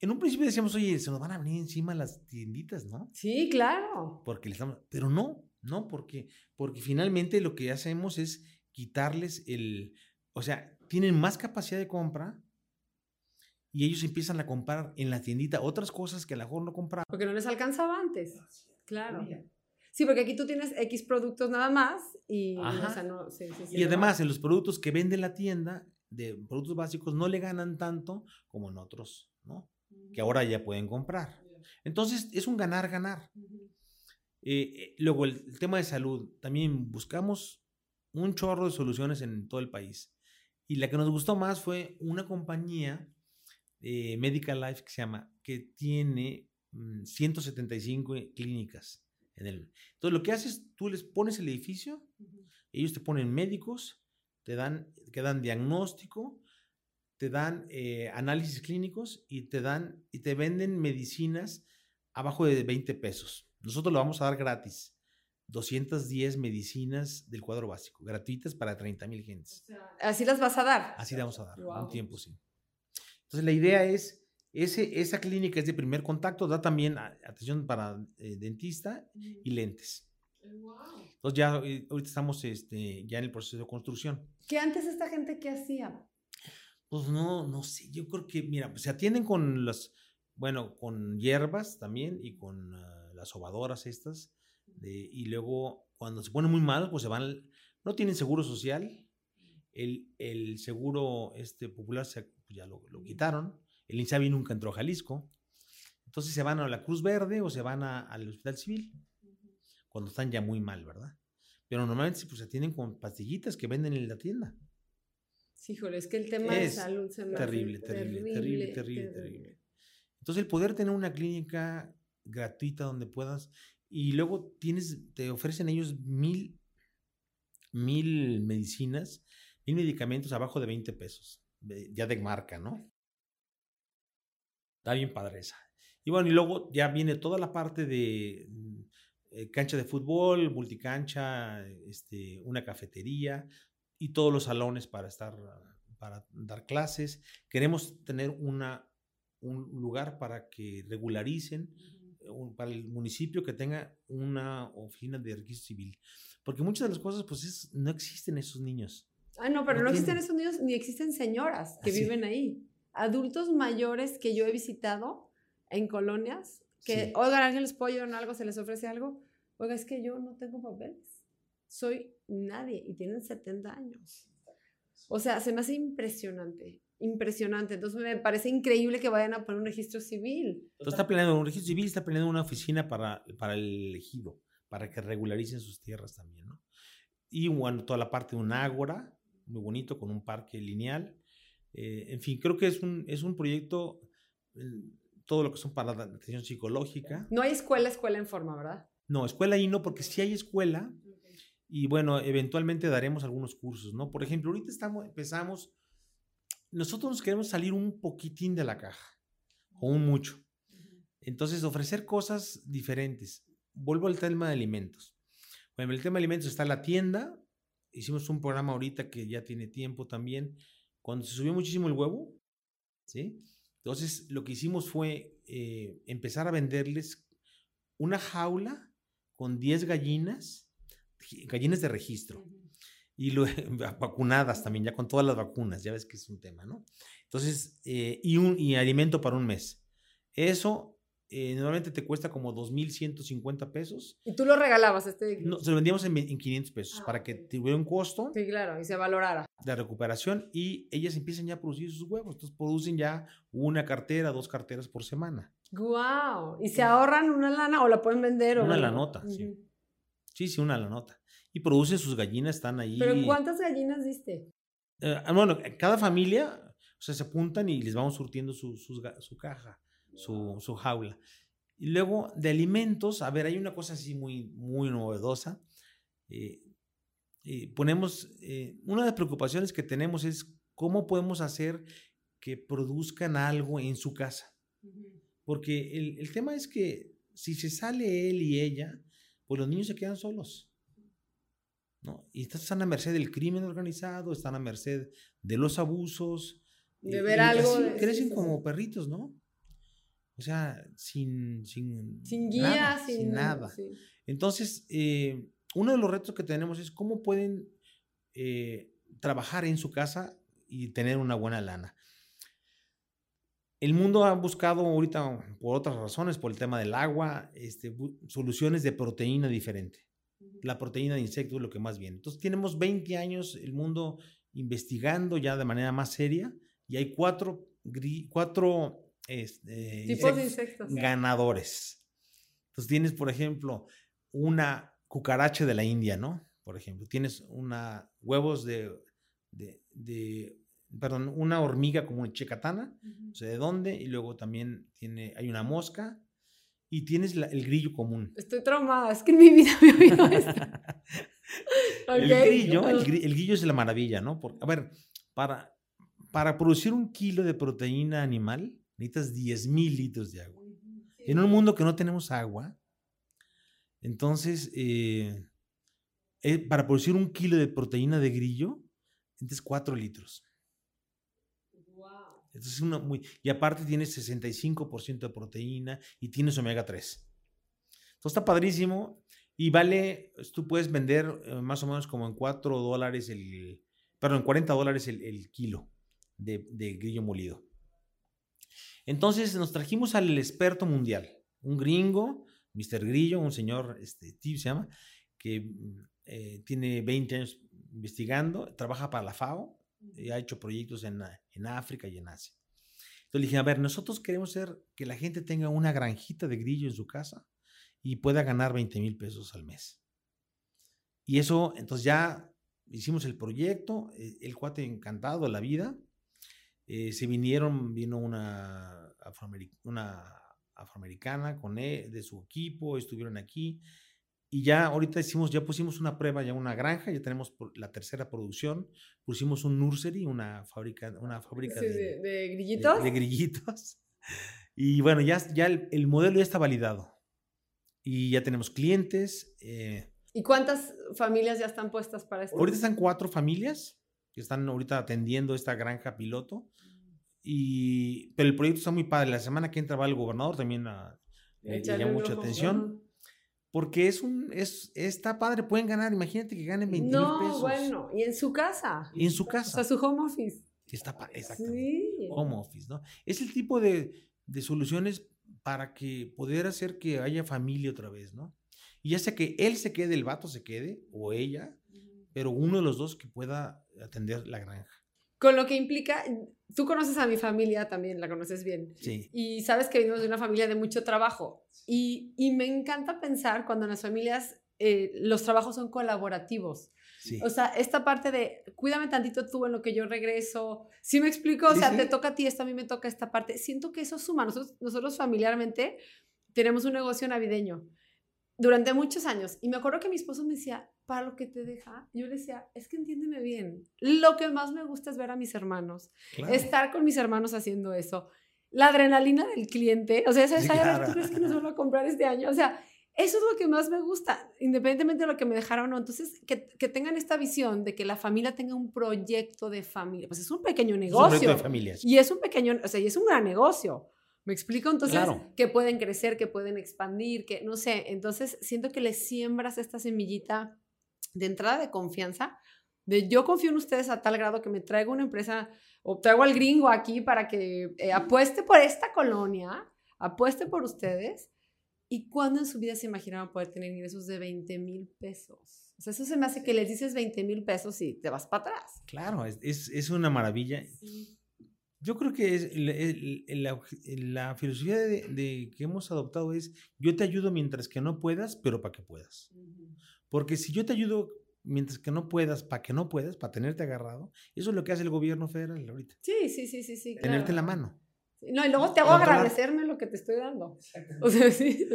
En un principio decíamos, oye, se nos van a venir encima las tienditas, ¿no? Sí, claro. Porque le estamos... Pero no, no, porque, porque finalmente lo que hacemos es quitarles el... O sea, tienen más capacidad de compra y ellos empiezan a comprar en la tiendita otras cosas que a lo mejor no compraban. Porque no les alcanzaba antes. Claro. Sí, porque aquí tú tienes X productos nada más y, Ajá. o sea, no, sí, sí, sí, Y además, en los productos que vende la tienda, de productos básicos, no le ganan tanto como en otros, ¿no? Que ahora ya pueden comprar. Entonces, es un ganar-ganar. Ujú. Eh, eh, luego, el, el tema de salud. También buscamos un chorro de soluciones en todo el país. Y la que nos gustó más fue una compañía, eh, Medical Life, que se llama, que tiene mm, 175 clínicas. En el, entonces, lo que haces, tú les pones el edificio, ellos te ponen médicos, te dan, te dan diagnóstico, te dan eh, análisis clínicos y te dan y te venden medicinas abajo de 20 pesos. Nosotros lo vamos a dar gratis. 210 medicinas del cuadro básico, gratuitas para 30 mil gentes. Así las vas a dar. Así le vamos a dar, un tiempo sí. Entonces la idea es, ese, esa clínica es de primer contacto, da también atención para eh, dentista y lentes. Entonces ya eh, ahorita estamos este, ya en el proceso de construcción. ¿Qué antes esta gente qué hacía? Pues no, no sé, yo creo que, mira, pues, se atienden con las, bueno, con hierbas también y con ah, las sobadoras estas, de- y luego cuando se pone muy mal, pues se van, no tienen seguro social, el, el seguro este, popular se- pues, ya lo, lo quitaron, el INSABI nunca entró a Jalisco, entonces se van a la Cruz Verde o se van a- al Hospital Civil, cuando están ya muy mal, ¿verdad? Pero normalmente pues, se atienden con pastillitas que venden en la tienda. Sí, híjole, es que el tema de salud se me hace terrible, terrible, terrible, terrible, terrible. Entonces, el poder tener una clínica gratuita donde puedas y luego tienes, te ofrecen ellos mil, mil medicinas, mil medicamentos abajo de 20 pesos, ya de marca, ¿no? Está bien padre esa. Y bueno, y luego ya viene toda la parte de eh, cancha de fútbol, multicancha, este, una cafetería y todos los salones para estar, para dar clases. Queremos tener una, un lugar para que regularicen, un- para el municipio que tenga una oficina de registro civil. Porque muchas de las cosas, pues, es- no existen esos niños. Ah, no, pero No no, existen esos niños ni existen señoras que Así. viven ahí. Adultos mayores que yo he visitado en colonias, que, Sí. oigan, alguien les puede ayudar en algo, se les ofrece algo. Oiga, es que yo no tengo papeles. Soy nadie y tienen 70 años. O sea, se me hace impresionante, impresionante. Entonces me parece increíble que vayan a poner un registro civil. Entonces está planeando un registro civil, está planeando una oficina para, para el ejido, para que regularicen sus tierras también, ¿no? Y bueno, toda la parte de un ágora, muy bonito, con un parque lineal. Eh, en fin, creo que es un, es un proyecto, eh, todo lo que son para la atención psicológica. No hay escuela, escuela en forma, ¿verdad? No, escuela ahí no, porque sí hay escuela, Y bueno, eventualmente daremos algunos cursos, ¿no? Por ejemplo, ahorita estamos, empezamos, nosotros nos queremos salir un poquitín de la caja, o un mucho. Entonces, ofrecer cosas diferentes. Vuelvo al tema de alimentos. Bueno, el tema de alimentos está la tienda. Hicimos un programa ahorita que ya tiene tiempo también. Cuando se subió muchísimo el huevo, ¿sí? Entonces, lo que hicimos fue eh, empezar a venderles una jaula con 10 gallinas, gallinas de registro, y *laughs* vacunadas también, ya con todas las vacunas, ya ves que es un tema, ¿no? Entonces, eh, y, un, y alimento para un mes. Eso eh, normalmente te cuesta como 2.150 pesos. ¿Y tú lo regalabas este? No, se lo vendíamos en, 500 pesos ah, para que tuviera un costo. Sí, claro, y se valorara. De recuperación y ellas empiezan ya a producir sus huevos. Entonces producen ya una cartera, dos carteras por semana. ¡Guau! ¿Y se ahorran una lana o la pueden vender? Una la nota, sí. Sí, sí, una la nota. Y producen sus gallinas, están ahí. ¿Pero cuántas gallinas diste? Eh, bueno, cada familia, o sea, se apuntan y les vamos surtiendo su, su caja su, jaula. Y luego de alimentos, a ver, hay una cosa así muy, muy novedosa. Eh, eh, ponemos, una de las preocupaciones que tenemos es cómo podemos hacer que produzcan algo en su casa. Porque el, el, tema es que si se sale él y ella, pues los niños se quedan solos. ¿no? Y están a merced del crimen organizado, están a merced de los abusos. De ver algo. crecen como perritos, ¿no? O sea, sin, sin, guía, sin, nada. Entonces, eh, uno de los retos que tenemos es cómo pueden eh, trabajar en su casa y tener una buena lana. El mundo ha buscado ahorita, por otras razones, por el tema del agua, este, soluciones de proteína diferente. La proteína de insectos es lo que más viene. Entonces, tenemos 20 años el mundo investigando ya de manera más seria y hay cuatro, cuatro este, tipos de insectos ganadores. Entonces tienes, por ejemplo, una cucaracha de la India, ¿no? Por ejemplo, tienes una huevos de, de, perdón, una hormiga como una checatana, no sé de dónde, y luego también tiene, hay una mosca, y tienes el grillo común. Estoy traumada, es que en mi vida me he oído esto. *laughs* el, grillo, el, grillo, es la maravilla, ¿no? a ver, para, para producir un kilo de proteína animal, necesitas 10 mil litros de agua. En un mundo que no tenemos agua, entonces, eh, eh, para producir un kilo de proteína de grillo, necesitas 4 litros. Una muy, y aparte tienes 65% de proteína y tienes omega 3. Entonces está padrísimo y vale, tú puedes vender eh, más o menos como en 4 dólares el, perdón, 40 dólares el, kilo de, de grillo molido. Entonces nos trajimos al experto mundial, un gringo, Mr. Grillo, un señor, este, Steve se llama, que mm, eh, tiene 20 años investigando, trabaja para la FAO, y ha hecho proyectos en, en África y en Asia. Entonces le dije, a ver, nosotros queremos hacer que la gente tenga una granjita de grillo en su casa y pueda ganar 20 mil pesos al mes. Y eso, entonces ya hicimos el proyecto, eh, el cuate encantado la vida, eh, se vinieron, vino una, una afroamericana con él, de su equipo, estuvieron aquí. Y ya ahorita hicimos, ya pusimos una prueba, ya una granja, ya tenemos la tercera producción. Pusimos un nursery, una fábrica, una fábrica de, grillitos. De, grillitos. *laughs* Y bueno, ya, ya el, modelo ya está validado. Y ya tenemos clientes. Eh. ¿Y cuántas familias ya están puestas para esto? Ahorita están cuatro familias que están ahorita atendiendo esta granja piloto. Y, pero el proyecto está muy padre. La semana que entra va el gobernador también a, le, llama mucha atención. Porque es un, es, está padre, pueden ganar, imagínate que ganen 20 mil pesos. bueno, y en su casa. Y en su casa. O sea, su home office. Está exactamente. Sí. Home office, ¿no? Es el tipo de, de soluciones para que poder hacer que haya familia otra vez, ¿no? Y ya sea que él se quede, el vato se quede, o ella, pero uno de los dos que pueda atender la granja. Con lo que implica, tú conoces a mi familia también, la conoces bien. Sí. Y sabes que venimos de una familia de mucho trabajo. Y, y me encanta pensar cuando en las familias eh, los trabajos son colaborativos. Sí. O sea, esta parte de cuídame tantito tú en lo que yo regreso. ¿Sí me explico? O sea, te toca a ti esto, a mí me toca esta parte. Siento que eso suma. Nosotros, nosotros familiarmente tenemos un negocio navideño durante muchos años. Y me acuerdo que mi esposo me decía, para lo que te deja, yo le decía, es que entiéndeme bien, lo que más me gusta es ver a mis hermanos, estar con mis hermanos haciendo eso. La adrenalina del cliente, o sea, ¿sabes? ¿tú crees que nos van a comprar este año? O sea, eso es lo que más me gusta, independientemente de lo que me dejaron o no. Entonces, que, que, tengan esta visión de que la familia tenga un proyecto de familia. Pues es un pequeño negocio. Es un proyecto de familias. Y es un pequeño, o sea, y es un gran negocio. ¿Me explico? Entonces, que pueden crecer, que pueden expandir, que no sé. Entonces, siento que les siembras esta semillita de entrada de confianza, de yo confío en ustedes a tal grado que me traigo una empresa o traigo al gringo aquí para que eh, apueste por esta colonia, apueste por ustedes. ¿Y cuándo en su vida se imaginaban poder tener ingresos de 20 mil pesos? O sea, eso se me hace que les dices 20 mil pesos y te vas para atrás. Claro, es, es, una maravilla. Yo creo que es la, la, filosofía de, que hemos adoptado es yo te ayudo mientras que no puedas, pero para que puedas. Porque si yo te ayudo mientras que no puedas, para que no puedas, para tenerte agarrado, eso es lo que hace el gobierno federal ahorita. Sí, sí, sí, sí, sí. Tenerte en la mano. No, y luego te hago agradecerme lo que te estoy dando. O sea, sí.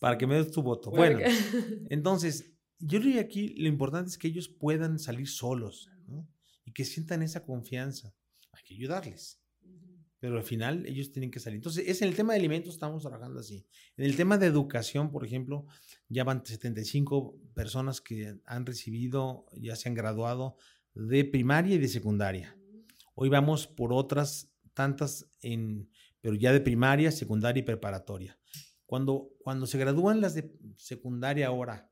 para, que me des tu voto. Bueno, *laughs* entonces, yo diría aquí lo importante es que ellos puedan salir solos ¿no? y que sientan esa confianza hay que ayudarles. Pero al final ellos tienen que salir. Entonces, es en el tema de alimentos estamos trabajando así. En el tema de educación, por ejemplo, ya van 75 personas que han recibido, ya se han graduado de primaria y de secundaria. Hoy vamos por otras tantas, en, pero ya de primaria, secundaria y preparatoria. Cuando, cuando se gradúan las de secundaria ahora,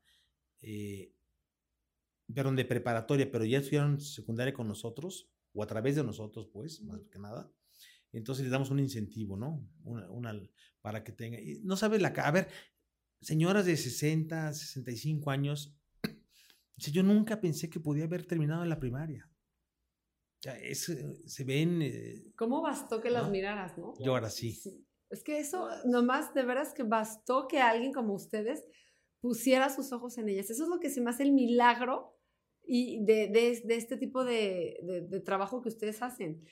eh, perdón, de preparatoria, pero ya estudiaron secundaria con nosotros, o a través de nosotros, pues, más que nada. Entonces les damos un incentivo, ¿no? Una, para que tenga. No sabe la. A ver, señoras de 60, 65 años, *clears throat* yo nunca pensé que podía haber terminado la primaria. Sea, es, se ven. Eh, ¿Cómo bastó que las miraras, no? Yo ahora sí. Es que eso, nomás, de veras que bastó que alguien como ustedes pusiera sus ojos en ellas. Eso es lo que se me hace el milagro y de, de, de este tipo de, de, trabajo que ustedes hacen.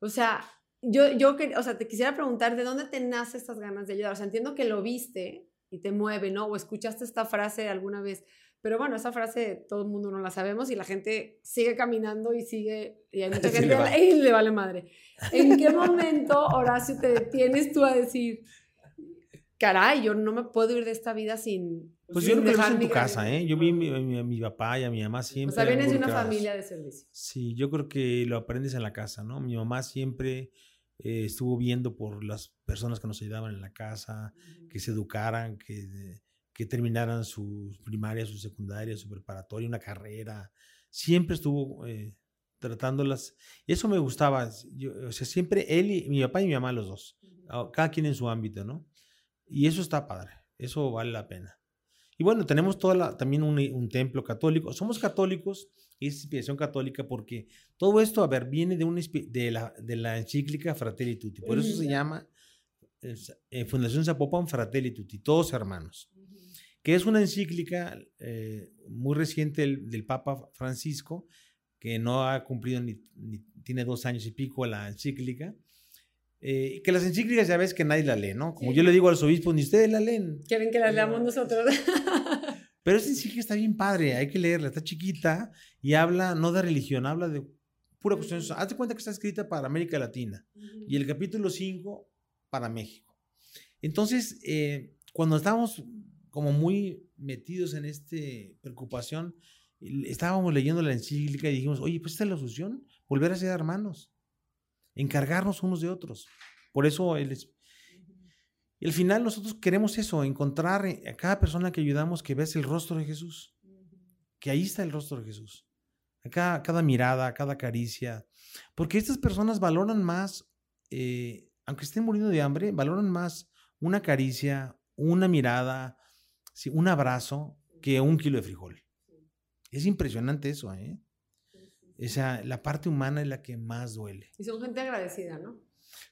O sea, yo, yo o sea, te quisiera preguntar, ¿de dónde te nace estas ganas de ayudar? O sea, entiendo que lo viste y te mueve, ¿no? O escuchaste esta frase alguna vez, pero bueno, esa frase todo el mundo no la sabemos y la gente sigue caminando y sigue, y hay mucha *laughs* gente le *laughs* y le vale madre. ¿En qué momento, Horacio, te detienes tú a decir, caray, yo no me puedo ir de esta vida sin, pues yo lo crecí en tu casa, ¿eh? Yo vi a mi, papá y a mi mamá siempre. O sea, vienes de una familia de servicio. Sí, yo creo que lo aprendes en la casa, ¿no? Mi mamá siempre eh, estuvo viendo por las personas que nos ayudaban en la casa, que se educaran, que, que terminaran su primaria, su secundaria, su preparatoria, una carrera. Siempre estuvo eh, tratándolas. Eso me gustaba. o sea, siempre él y mi papá y mi mamá, los dos. Cada quien en su ámbito, ¿no? Y eso está padre. Eso vale la pena. Y bueno, tenemos toda también un, templo católico. Somos católicos y es inspiración católica porque todo esto, a ver, viene de, una, de, la, de la encíclica Fratelli Tutti. Por eso se llama eh, Fundación Zapopan Fratelli Tutti, todos hermanos. Que es una encíclica eh, muy reciente del, Papa Francisco, que no ha cumplido ni, tiene dos años y pico la encíclica. Eh, que las encíclicas ya ves que nadie la lee, ¿no? Como yo le digo a los obispos, ni ustedes la leen. Quieren que la leamos nosotros. *laughs* Pero esa encíclica está bien padre, hay que leerla, está chiquita y habla no de religión, habla de pura cuestión. Hazte cuenta que está escrita para América Latina y el capítulo 5 para México. Entonces, eh, cuando estábamos como muy metidos en esta preocupación, estábamos leyendo la encíclica y dijimos, oye, pues esta es la solución, volver a ser hermanos encargarnos unos de otros. Por eso. Y al final nosotros queremos eso, encontrar a cada persona que ayudamos que veas el rostro de Jesús, que ahí está el rostro de Jesús, a cada, cada mirada, cada caricia, porque estas personas valoran más, eh, aunque estén muriendo de hambre, valoran más una caricia, una mirada, un abrazo que un kilo de frijol. Es impresionante eso, ¿eh? Esa, la parte humana es la que más duele. Y son gente agradecida, ¿no?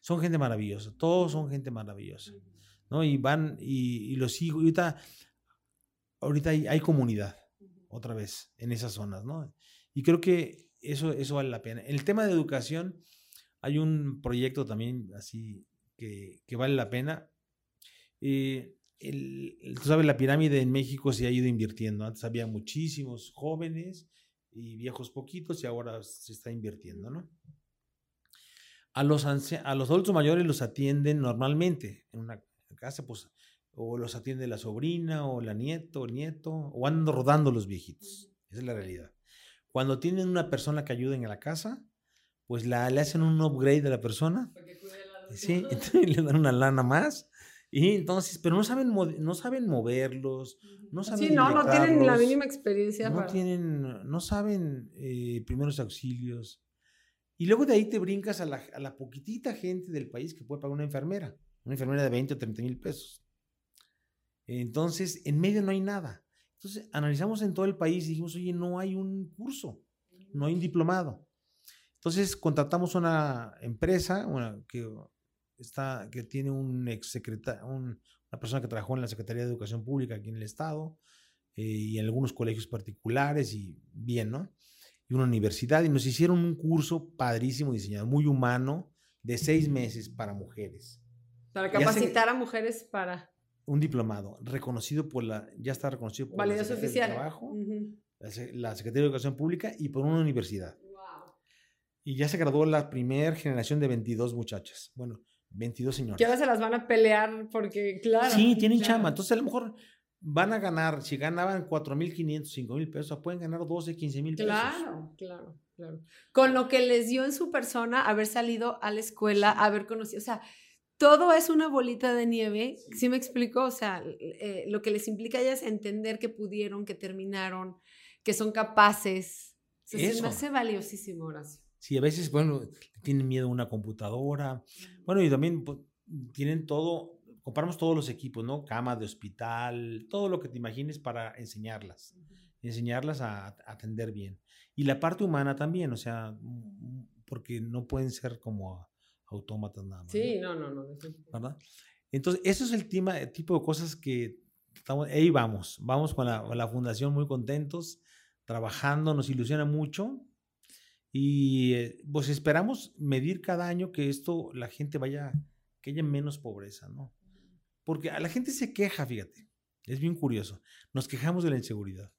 Son gente maravillosa, todos son gente maravillosa, ¿no? Y van, y, los hijos, ahorita, ahorita hay, comunidad, otra vez, en esas zonas, ¿no? Y creo que eso, eso vale la pena. En el tema de educación, hay un proyecto también así que, que vale la pena. Eh, el, tú sabes, la pirámide en México se ha ido invirtiendo. Antes había muchísimos jóvenes y viejos poquitos y ahora se está invirtiendo, ¿no? A los, a los adultos mayores los atienden normalmente en una casa, pues, o los atiende la sobrina o la nieto o el nieto, o andan rodando los viejitos. Esa es la realidad. Cuando tienen una persona que ayude en la casa, pues la, le hacen un upgrade a la persona. Sí, *laughs* le dan una lana más y entonces, pero no saben, no saben moverlos, no saben. Sí, no, no tienen la mínima experiencia. No tienen, no saben eh, primeros auxilios. Y luego de ahí te brincas a la, a la, poquitita gente del país que puede pagar una enfermera, una enfermera de 20 o 30 mil pesos. Entonces, en medio no hay nada. Entonces, analizamos en todo el país y dijimos, oye, no hay un curso, no hay un diplomado. Entonces, contratamos una empresa una, que está, que tiene un ex un, una persona que trabajó en la Secretaría de Educación Pública aquí en el Estado eh, y en algunos colegios particulares y bien, ¿no? Y una universidad y nos hicieron un curso padrísimo diseñado, muy humano, de seis meses para mujeres. Para capacitar a mujeres para... Un diplomado reconocido por la, ya está reconocido por la Secretaría oficial. de Trabajo, la Secretaría de Educación Pública y por una universidad. Y ya se graduó la primera generación de 22 muchachas. Bueno, 22 señores. Que ahora se las van a pelear porque, claro. Sí, tienen chama. Entonces, a lo mejor van a ganar, si ganaban 4.500, 5.000 pesos, pueden ganar 12, 15 mil pesos. Claro, claro, claro. Con lo que les dio en su persona haber salido a la escuela, haber conocido, o sea, todo es una bolita de nieve, ¿sí, me explico? O sea, eh, lo que les implica ya es entender que pudieron, que terminaron, que son capaces. O sea, me hace valiosísimo, Horacio. Sí, a veces, bueno, tienen miedo a una computadora. Bueno, y también pues, tienen todo, compramos todos los equipos, ¿no? Cama de hospital, todo lo que te imagines para enseñarlas, enseñarlas a, atender bien. Y la parte humana también, o sea, mm, porque no pueden ser como autómatas nada más. Sí, no, no, no. ¿Verdad? Entonces, eso es el tipo de cosas que estamos, ahí vamos, vamos con la, con la fundación muy contentos, trabajando, nos ilusiona mucho y eh, pues esperamos medir cada año que esto, la gente vaya, que haya menos pobreza, ¿no? Porque a la gente se queja, fíjate, es bien curioso, nos quejamos de la inseguridad.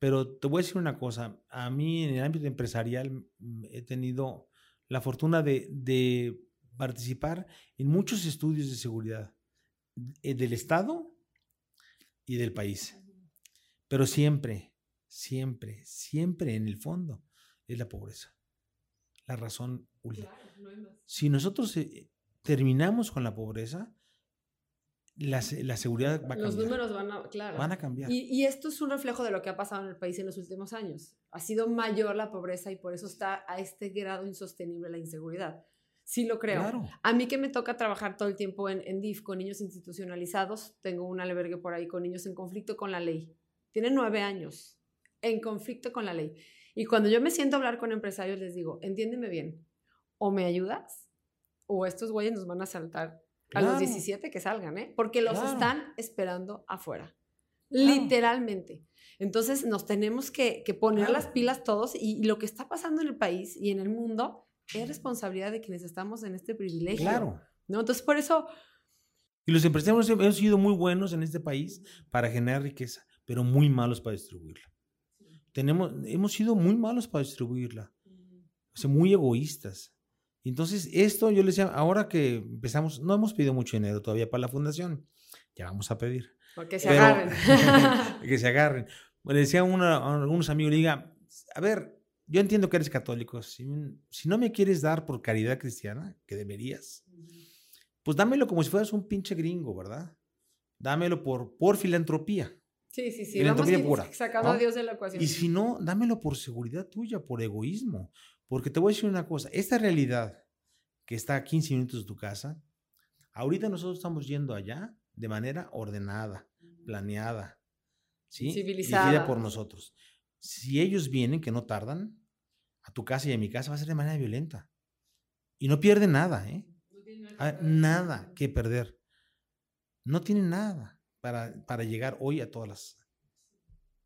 Pero te voy a decir una cosa, a mí en el ámbito empresarial mm, he tenido la fortuna de, de participar en muchos estudios de seguridad eh, del Estado y del país. Pero siempre, siempre, siempre en el fondo es la pobreza. La razón última. si nosotros eh, terminamos con la pobreza, la, seguridad va a cambiar. Los números van a, claro. van a cambiar. Y, esto es un reflejo de lo que ha pasado en el país en los últimos años. Ha sido mayor la pobreza y por eso está a este grado insostenible la inseguridad. Sí lo creo. A mí que me toca trabajar todo el tiempo en, en DIF con niños institucionalizados, tengo un albergue por ahí con niños en conflicto con la ley. Tienen nueve años en conflicto con la ley. Y cuando yo me siento a hablar con empresarios, les digo, entiéndeme bien, o me ayudas, o estos güeyes nos van a saltar a los 17 que salgan, ¿eh? Porque los están esperando afuera, literalmente. Entonces nos tenemos que, poner las pilas todos y, lo que está pasando en el país y en el mundo es responsabilidad de quienes estamos en este privilegio. Claro. ¿no? Entonces por eso... Y los empresarios hemos sido muy buenos en este país para generar riqueza, pero muy malos para distribuirla tenemos, hemos sido muy malos para distribuirla, o sea, muy egoístas. Entonces, esto yo les decía, ahora que empezamos, no hemos pedido mucho dinero todavía para la fundación, ya vamos a pedir. Porque se agarren. *laughs* que se agarren. Le decía a, algunos amigos, le diga, a ver, yo entiendo que eres católico, si, si, no me quieres dar por caridad cristiana, que deberías, pues dámelo como si fueras un pinche gringo, ¿verdad? Dámelo por, por filantropía. Sí, sí, sí. Vamos pura, sacando a Dios de la ecuación. Y si no, dámelo por seguridad tuya, por egoísmo. Porque te voy a decir una cosa, esta realidad que está a 15 minutos de tu casa, ahorita nosotros estamos yendo allá de manera ordenada, planeada, ¿sí? Civilizada. por nosotros. Si ellos vienen, que no tardan, a tu casa y a mi casa, va a ser de manera violenta. Y no pierden nada, ¿eh? Ah, nada que perder. No tienen nada para, llegar hoy a todas las...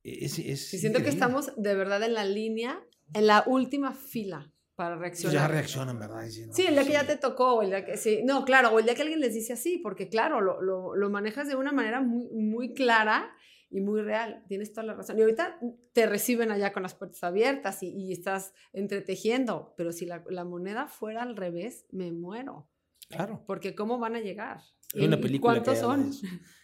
E, es, siento que estamos de verdad en la línea, en la última fila para reaccionar. ya reaccionan, ¿verdad? Sí, no, el día que ya sí. te tocó, o el día que sí. No, claro, o el día que alguien les dice así, porque claro, lo, lo, lo manejas de una manera muy, muy clara y muy real. Tienes toda la razón. Y ahorita te reciben allá con las puertas abiertas y, y estás entretejiendo, pero si la, la moneda fuera al revés, me muero. Claro. Porque ¿cómo van a llegar? Hay una ¿Y película ¿Cuántos son? *laughs*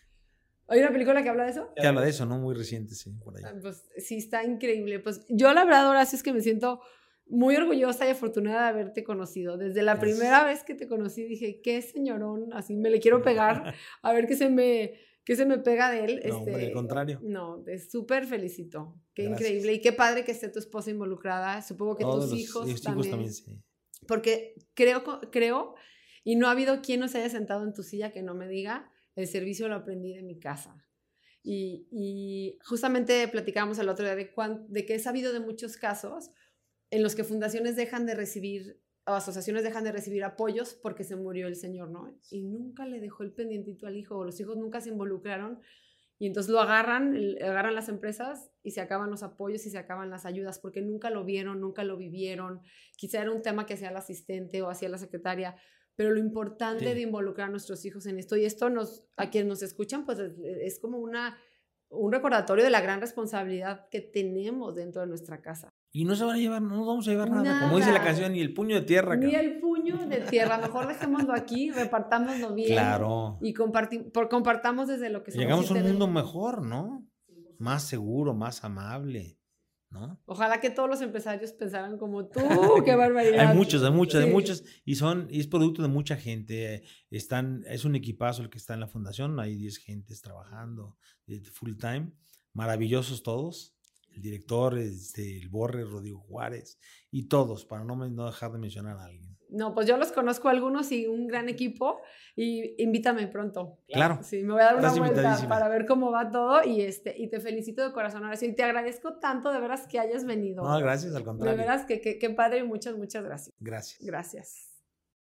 ¿Hay una película que habla de eso? Que habla de eso, ¿no? Muy reciente, sí, por ahí. Ah, Pues sí, está increíble. Pues yo la verdad, Horacio, es que me siento muy orgullosa y afortunada de haberte conocido. Desde la Gracias. primera vez que te conocí dije, qué señorón, así me le quiero pegar, *laughs* a ver qué se me, qué se me pega de él. No, hombre, al contrario. No, súper felicito. Qué Gracias. increíble. Y qué padre que esté tu esposa involucrada. Supongo que Todos tus los hijos, hijos también. también, sí. Porque creo, creo, y no ha habido quien no se haya sentado en tu silla que no me diga, el servicio lo aprendí de mi casa. Y, y justamente platicábamos el otro día de, cuán- de que he sabido de muchos casos en los que fundaciones dejan de recibir, o asociaciones dejan de recibir apoyos porque se murió el señor, ¿no? Y nunca le dejó el pendientito al hijo, o los hijos nunca se involucraron. Y entonces lo agarran, agarran las empresas y se acaban los apoyos y se acaban las ayudas porque nunca lo vieron, nunca lo vivieron. Quizá era un tema que hacía el asistente o hacía la secretaria, pero lo importante Sí. de involucrar a nuestros hijos en esto, y esto nos, a quienes nos escuchan, pues es, como una, un recordatorio de la gran responsabilidad que tenemos dentro de nuestra casa. Y no se van a llevar, no nos vamos a llevar nada. Como dice la canción, ni el puño de tierra. Ni cabrón. el puño de tierra, mejor dejémoslo aquí, repartámoslo bien. Claro. Y comparti- por, compartamos desde lo que somos. Llegamos a un mundo mejor, ¿no? Más seguro, más amable, ¿no? Ojalá que todos los empresarios pensaran como tú, *laughs* qué barbaridad. Hay muchos, hay muchos, hay muchos, y son, y es producto de mucha gente. Están, es un equipazo el que está en la fundación, hay 10 gentes trabajando eh, full time, maravillosos todos. El director, este, el Borre, Rodrigo Juárez, y todos, para no, no dejar de mencionar a alguien. No, pues yo los conozco a algunos y un gran equipo y invítame pronto. Claro. Sí, me voy a dar una Estás vuelta para ver cómo va todo y este y te felicito de corazón, Horacio, y te agradezco tanto de veras que hayas venido. No, gracias, al de contrario. veras que que- qué padre y muchas muchas gracias. Gracias. Gracias.